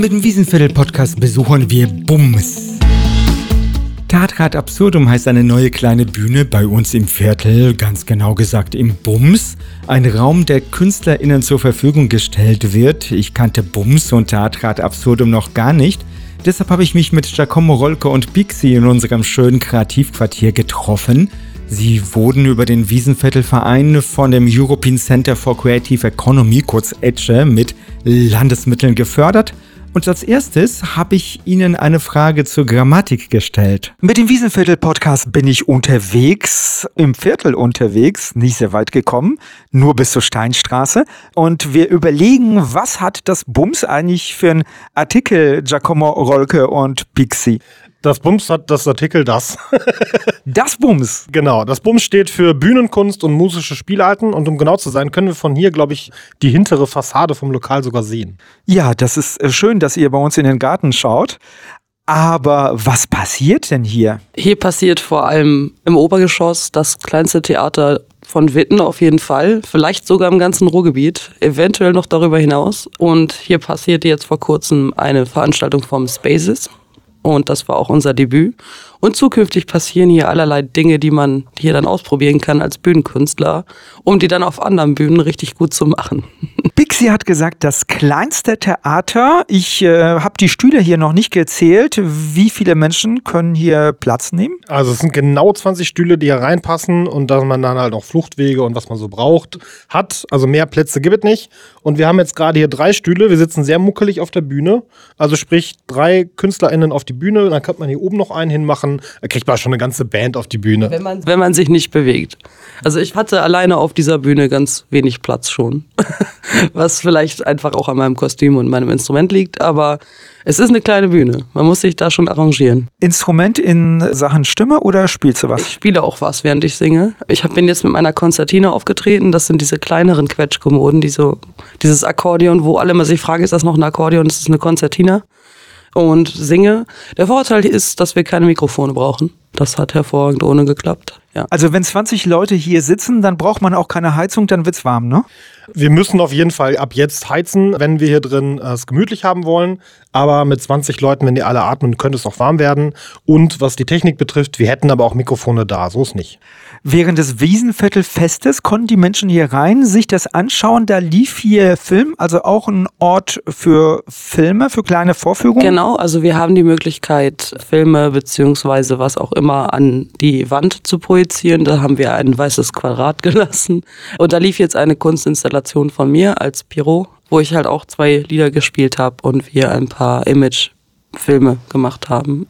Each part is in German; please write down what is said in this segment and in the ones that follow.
Mit dem Wiesenviertel-Podcast besuchen wir Bums. Tatrat Absurdum heißt eine neue kleine Bühne bei uns im Viertel, ganz genau gesagt im Bums. Ein Raum, der KünstlerInnen zur Verfügung gestellt wird. Ich kannte Bums und Tatrat Absurdum noch gar nicht. Deshalb habe ich mich mit Giacomo Rolke und Pixie in unserem schönen Kreativquartier getroffen. Sie wurden über den Wiesenviertelverein von dem European Center for Creative Economy, kurz ETCE, mit Landesmitteln gefördert und als erstes habe ich Ihnen eine Frage zur Grammatik gestellt. Mit dem Wiesenviertel-Podcast bin ich unterwegs, im Viertel unterwegs, nicht sehr weit gekommen, nur bis zur Steinstraße. Und wir überlegen, was hat das Bums eigentlich für einen Artikel, Giacomo Rolke und Pixie? Das Bums hat das Artikel das. das Bums? Genau. Das Bums steht für Bühnenkunst und musische Spielarten. Und um genau zu sein, können wir von hier, glaube ich, die hintere Fassade vom Lokal sogar sehen. Ja, das ist äh, schön, dass ihr bei uns in den Garten schaut. Aber was passiert denn hier? Hier passiert vor allem im Obergeschoss das kleinste Theater von Witten auf jeden Fall, vielleicht sogar im ganzen Ruhrgebiet, eventuell noch darüber hinaus. Und hier passierte jetzt vor kurzem eine Veranstaltung vom Spaces. Und das war auch unser Debüt. Und zukünftig passieren hier allerlei Dinge, die man hier dann ausprobieren kann als Bühnenkünstler, um die dann auf anderen Bühnen richtig gut zu machen. Pixie hat gesagt, das kleinste Theater. Ich äh, habe die Stühle hier noch nicht gezählt. Wie viele Menschen können hier Platz nehmen? Also es sind genau 20 Stühle, die hier reinpassen und dass man dann halt auch Fluchtwege und was man so braucht hat. Also mehr Plätze gibt es nicht. Und wir haben jetzt gerade hier drei Stühle. Wir sitzen sehr muckelig auf der Bühne. Also sprich drei KünstlerInnen auf die Bühne. Dann kann man hier oben noch einen hinmachen. Da kriegt man schon eine ganze Band auf die Bühne. Wenn man, wenn man sich nicht bewegt. Also ich hatte alleine auf dieser Bühne ganz wenig Platz schon. Was vielleicht einfach auch an meinem Kostüm und meinem Instrument liegt. Aber es ist eine kleine Bühne. Man muss sich da schon arrangieren. Instrument in Sachen Stimme oder spielst du was? Ich spiele auch was, während ich singe. Ich bin jetzt mit meiner Konzertine aufgetreten. Das sind diese kleineren Quetschkommoden, die so, dieses Akkordeon, wo alle immer sich fragen, ist das noch ein Akkordeon? Ist das eine Konzertina? Und singe. Der Vorteil ist, dass wir keine Mikrofone brauchen. Das hat hervorragend ohne geklappt. Ja. Also wenn 20 Leute hier sitzen, dann braucht man auch keine Heizung, dann wird's warm, ne? Wir müssen auf jeden Fall ab jetzt heizen, wenn wir hier drin äh, es gemütlich haben wollen. Aber mit 20 Leuten, wenn die alle atmen, könnte es auch warm werden. Und was die Technik betrifft, wir hätten aber auch Mikrofone da, so ist nicht. Während des Wiesenviertelfestes konnten die Menschen hier rein, sich das anschauen. Da lief hier Film, also auch ein Ort für Filme, für kleine Vorführungen. Genau, also wir haben die Möglichkeit, Filme beziehungsweise was auch immer an die Wand zu projizieren. Da haben wir ein weißes Quadrat gelassen. Und da lief jetzt eine Kunstinstallation von mir als Pyro, wo ich halt auch zwei Lieder gespielt habe und wir ein paar Imagefilme gemacht haben.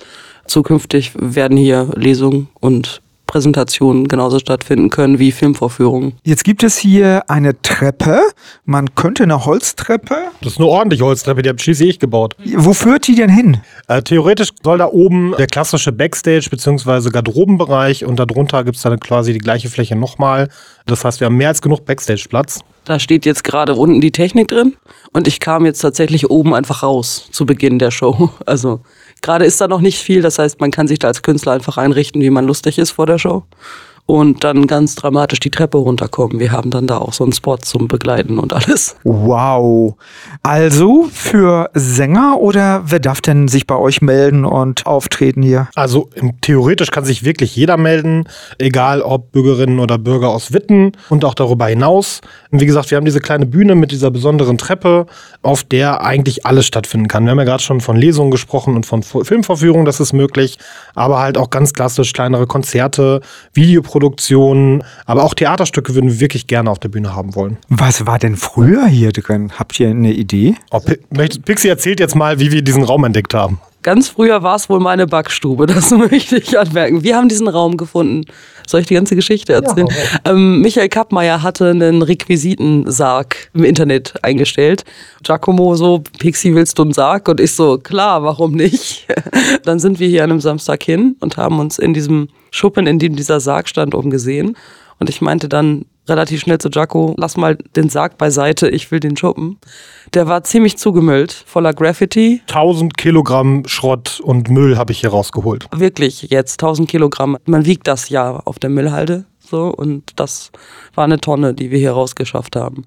Zukünftig werden hier Lesungen und Präsentationen genauso stattfinden können wie Filmvorführungen. Jetzt gibt es hier eine Treppe. Man könnte eine Holztreppe. Das ist eine ordentliche Holztreppe, die habe schließlich ich gebaut. Wo führt die denn hin? Äh, theoretisch soll da oben der klassische Backstage bzw. Garderobenbereich und darunter gibt es dann quasi die gleiche Fläche nochmal. Das heißt, wir haben mehr als genug Backstage-Platz. Da steht jetzt gerade unten die Technik drin und ich kam jetzt tatsächlich oben einfach raus zu Beginn der Show. Also Gerade ist da noch nicht viel, das heißt, man kann sich da als Künstler einfach einrichten, wie man lustig ist vor der Show und dann ganz dramatisch die Treppe runterkommen. Wir haben dann da auch so einen Spot zum Begleiten und alles. Wow. Also für Sänger oder wer darf denn sich bei euch melden und auftreten hier? Also theoretisch kann sich wirklich jeder melden, egal ob Bürgerinnen oder Bürger aus Witten und auch darüber hinaus. Und wie gesagt, wir haben diese kleine Bühne mit dieser besonderen Treppe, auf der eigentlich alles stattfinden kann. Wir haben ja gerade schon von Lesungen gesprochen und von Filmvorführungen, das ist möglich, aber halt auch ganz klassisch kleinere Konzerte, Videoproduktionen Filmproduktionen, aber auch Theaterstücke würden wir wirklich gerne auf der Bühne haben wollen. Was war denn früher hier drin? Habt ihr eine Idee? Oh, Pixie erzählt jetzt mal, wie wir diesen Raum entdeckt haben. Ganz früher war es wohl meine Backstube, das möchte ich anmerken. Wir haben diesen Raum gefunden. Soll ich die ganze Geschichte erzählen? Ja, ähm, Michael Kappmeier hatte einen Requisitensarg im Internet eingestellt. Giacomo so, Pixie, willst du einen Sarg? Und ich so, klar, warum nicht? Dann sind wir hier an einem Samstag hin und haben uns in diesem Schuppen, in dem dieser Sarg stand, umgesehen. Und ich meinte dann relativ schnell zu Jaco, lass mal den Sarg beiseite, ich will den Schuppen. Der war ziemlich zugemüllt, voller Graffiti. 1000 Kilogramm Schrott und Müll habe ich hier rausgeholt. Wirklich jetzt 1000 Kilogramm. Man wiegt das ja auf der Müllhalde so und das war eine Tonne, die wir hier rausgeschafft haben.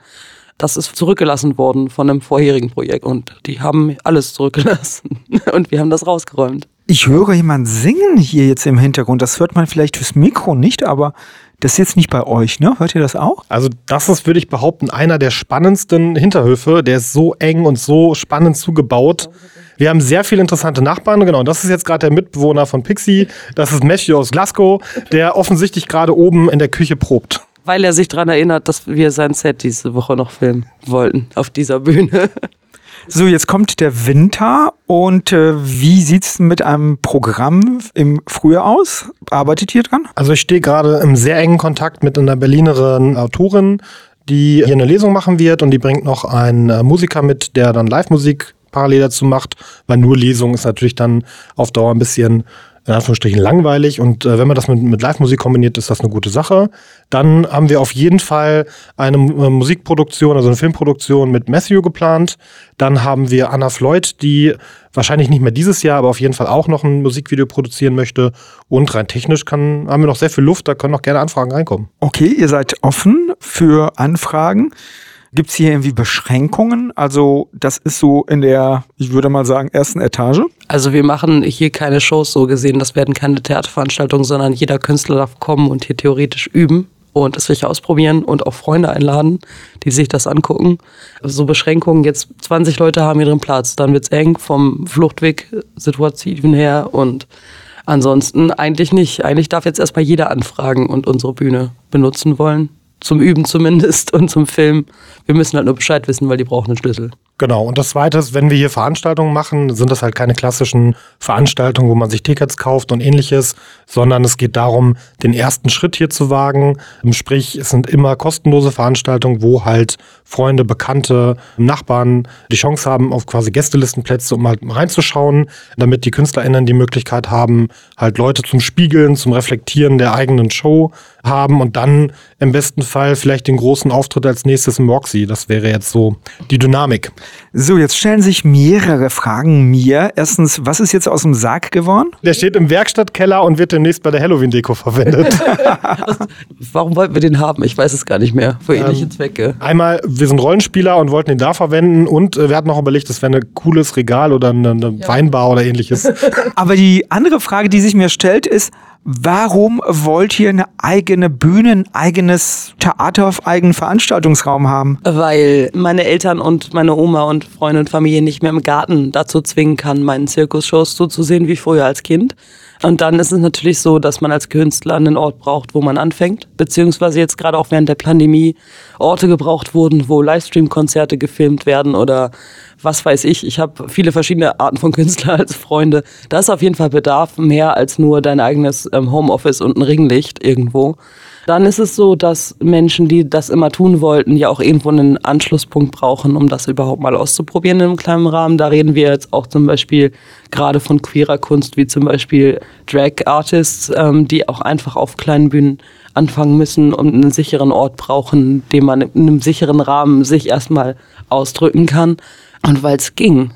Das ist zurückgelassen worden von einem vorherigen Projekt und die haben alles zurückgelassen und wir haben das rausgeräumt. Ich höre jemand singen hier jetzt im Hintergrund. Das hört man vielleicht fürs Mikro nicht, aber das ist jetzt nicht bei euch, ne? Hört ihr das auch? Also das ist, würde ich behaupten, einer der spannendsten Hinterhöfe. Der ist so eng und so spannend zugebaut. Wir haben sehr viele interessante Nachbarn, genau. Das ist jetzt gerade der Mitbewohner von Pixie. Das ist Matthew aus Glasgow, der offensichtlich gerade oben in der Küche probt. Weil er sich daran erinnert, dass wir sein Set diese Woche noch filmen wollten auf dieser Bühne. So, jetzt kommt der Winter und äh, wie sieht's mit einem Programm im Frühjahr aus? Arbeitet ihr dran? Also ich stehe gerade im sehr engen Kontakt mit einer Berlinerin Autorin, die hier eine Lesung machen wird und die bringt noch einen äh, Musiker mit, der dann Live-Musik parallel dazu macht, weil nur Lesung ist natürlich dann auf Dauer ein bisschen in Anführungsstrichen langweilig und äh, wenn man das mit, mit Live-Musik kombiniert, ist das eine gute Sache. Dann haben wir auf jeden Fall eine äh, Musikproduktion, also eine Filmproduktion mit Matthew geplant. Dann haben wir Anna Floyd, die wahrscheinlich nicht mehr dieses Jahr, aber auf jeden Fall auch noch ein Musikvideo produzieren möchte. Und rein technisch kann, haben wir noch sehr viel Luft, da können noch gerne Anfragen reinkommen. Okay, ihr seid offen für Anfragen. Gibt es hier irgendwie Beschränkungen? Also das ist so in der, ich würde mal sagen, ersten Etage. Also wir machen hier keine Shows so gesehen. Das werden keine Theaterveranstaltungen, sondern jeder Künstler darf kommen und hier theoretisch üben und es sich ausprobieren und auch Freunde einladen, die sich das angucken. So Beschränkungen, jetzt 20 Leute haben ihren Platz, dann wird's eng vom Fluchtweg-Situation her und ansonsten eigentlich nicht. Eigentlich darf jetzt erstmal jeder anfragen und unsere Bühne benutzen wollen zum Üben zumindest und zum Film. Wir müssen halt nur Bescheid wissen, weil die brauchen einen Schlüssel. Genau, und das Zweite ist, wenn wir hier Veranstaltungen machen, sind das halt keine klassischen Veranstaltungen, wo man sich Tickets kauft und ähnliches, sondern es geht darum, den ersten Schritt hier zu wagen. Sprich, es sind immer kostenlose Veranstaltungen, wo halt Freunde, Bekannte, Nachbarn die Chance haben auf quasi Gästelistenplätze, um halt reinzuschauen, damit die KünstlerInnen die Möglichkeit haben, halt Leute zum Spiegeln, zum Reflektieren der eigenen Show haben und dann im besten Fall vielleicht den großen Auftritt als nächstes im Roxy. Das wäre jetzt so die Dynamik. So, jetzt stellen sich mehrere Fragen mir. Erstens, was ist jetzt aus dem Sarg geworden? Der steht im Werkstattkeller und wird demnächst bei der Halloween-Deko verwendet. Warum wollten wir den haben? Ich weiß es gar nicht mehr. Für ähnliche ähm, Zwecke. Einmal, wir sind Rollenspieler und wollten ihn da verwenden und äh, wir hatten noch überlegt, das wäre ein cooles Regal oder eine, eine ja. Weinbar oder ähnliches. Aber die andere Frage, die sich mir stellt, ist, Warum wollt ihr eine eigene Bühne, ein eigenes Theater auf eigenen Veranstaltungsraum haben? Weil meine Eltern und meine Oma und Freunde und Familie nicht mehr im Garten dazu zwingen kann, meinen Zirkusshows so zu sehen wie früher als Kind. Und dann ist es natürlich so, dass man als Künstler einen Ort braucht, wo man anfängt. Beziehungsweise jetzt gerade auch während der Pandemie Orte gebraucht wurden, wo Livestream-Konzerte gefilmt werden oder was weiß ich. Ich habe viele verschiedene Arten von Künstlern als Freunde. Da ist auf jeden Fall Bedarf mehr als nur dein eigenes ähm, Homeoffice und ein Ringlicht irgendwo. Dann ist es so, dass Menschen, die das immer tun wollten, ja auch irgendwo einen Anschlusspunkt brauchen, um das überhaupt mal auszuprobieren in einem kleinen Rahmen. Da reden wir jetzt auch zum Beispiel gerade von queerer Kunst, wie zum Beispiel Drag Artists, ähm, die auch einfach auf kleinen Bühnen anfangen müssen und einen sicheren Ort brauchen, den man in einem sicheren Rahmen sich erstmal ausdrücken kann. Und weil es ging.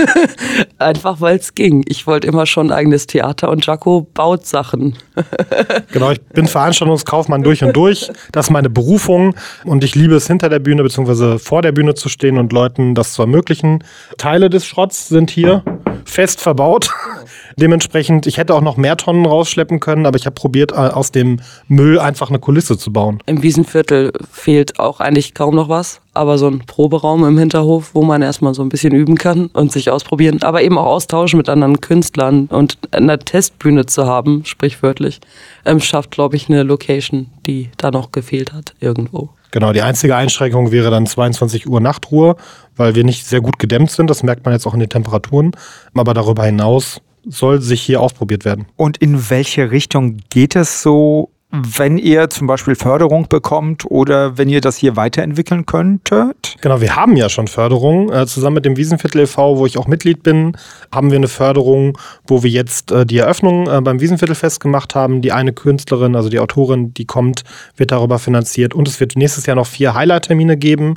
Einfach weil es ging. Ich wollte immer schon ein eigenes Theater und Jaco baut Sachen. genau, ich bin Veranstaltungskaufmann durch und durch. Das ist meine Berufung und ich liebe es, hinter der Bühne bzw. vor der Bühne zu stehen und Leuten das zu ermöglichen. Teile des Schrotts sind hier fest verbaut. Dementsprechend, ich hätte auch noch mehr Tonnen rausschleppen können, aber ich habe probiert, äh, aus dem Müll einfach eine Kulisse zu bauen. Im Wiesenviertel fehlt auch eigentlich kaum noch was, aber so ein Proberaum im Hinterhof, wo man erstmal so ein bisschen üben kann und sich ausprobieren, aber eben auch austauschen mit anderen Künstlern und eine Testbühne zu haben, sprichwörtlich, ähm, schafft, glaube ich, eine Location, die da noch gefehlt hat irgendwo. Genau, die einzige Einschränkung wäre dann 22 Uhr Nachtruhe, weil wir nicht sehr gut gedämmt sind. Das merkt man jetzt auch in den Temperaturen. Aber darüber hinaus soll sich hier ausprobiert werden. Und in welche Richtung geht es so wenn ihr zum Beispiel Förderung bekommt oder wenn ihr das hier weiterentwickeln könntet? Genau, wir haben ja schon Förderung. Äh, zusammen mit dem Wiesenviertel e.V., wo ich auch Mitglied bin, haben wir eine Förderung, wo wir jetzt äh, die Eröffnung äh, beim Wiesenviertelfest gemacht haben. Die eine Künstlerin, also die Autorin, die kommt, wird darüber finanziert. Und es wird nächstes Jahr noch vier Highlight-Termine geben.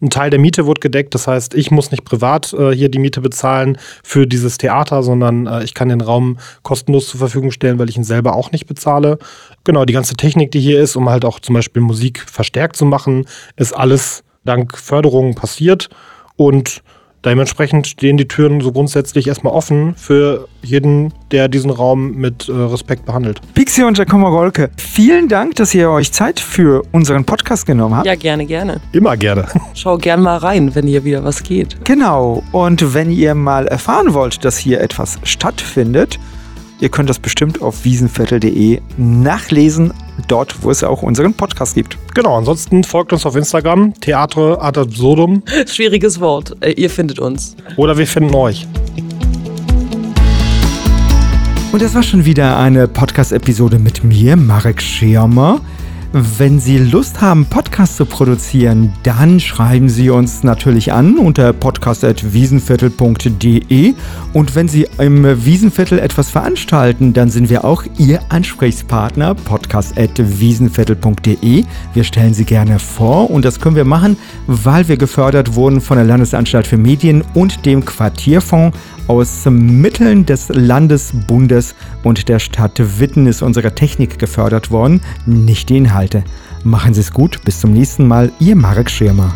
Ein Teil der Miete wird gedeckt. Das heißt, ich muss nicht privat hier die Miete bezahlen für dieses Theater, sondern ich kann den Raum kostenlos zur Verfügung stellen, weil ich ihn selber auch nicht bezahle. Genau, die ganze Technik, die hier ist, um halt auch zum Beispiel Musik verstärkt zu machen, ist alles dank Förderungen passiert und Dementsprechend stehen die Türen so grundsätzlich erstmal offen für jeden, der diesen Raum mit äh, Respekt behandelt. Pixie und Giacomo Rolke, vielen Dank, dass ihr euch Zeit für unseren Podcast genommen habt. Ja, gerne, gerne. Immer gerne. Schau gern mal rein, wenn hier wieder was geht. Genau. Und wenn ihr mal erfahren wollt, dass hier etwas stattfindet, Ihr könnt das bestimmt auf wiesenviertel.de nachlesen, dort, wo es auch unseren Podcast gibt. Genau, ansonsten folgt uns auf Instagram, Theatre ad absurdum. Schwieriges Wort. Äh, ihr findet uns. Oder wir finden euch. Und das war schon wieder eine Podcast-Episode mit mir, Marek Schirmer. Wenn Sie Lust haben, Podcasts zu produzieren, dann schreiben Sie uns natürlich an unter podcast.wiesenviertel.de und wenn Sie im Wiesenviertel etwas veranstalten, dann sind wir auch Ihr Ansprechpartner, podcast.wiesenviertel.de. Wir stellen Sie gerne vor und das können wir machen, weil wir gefördert wurden von der Landesanstalt für Medien und dem Quartierfonds aus Mitteln des Landesbundes und der Stadt Witten ist unsere Technik gefördert worden, nicht die Inhalte. Machen Sie es gut, bis zum nächsten Mal, Ihr Marek Schirmer.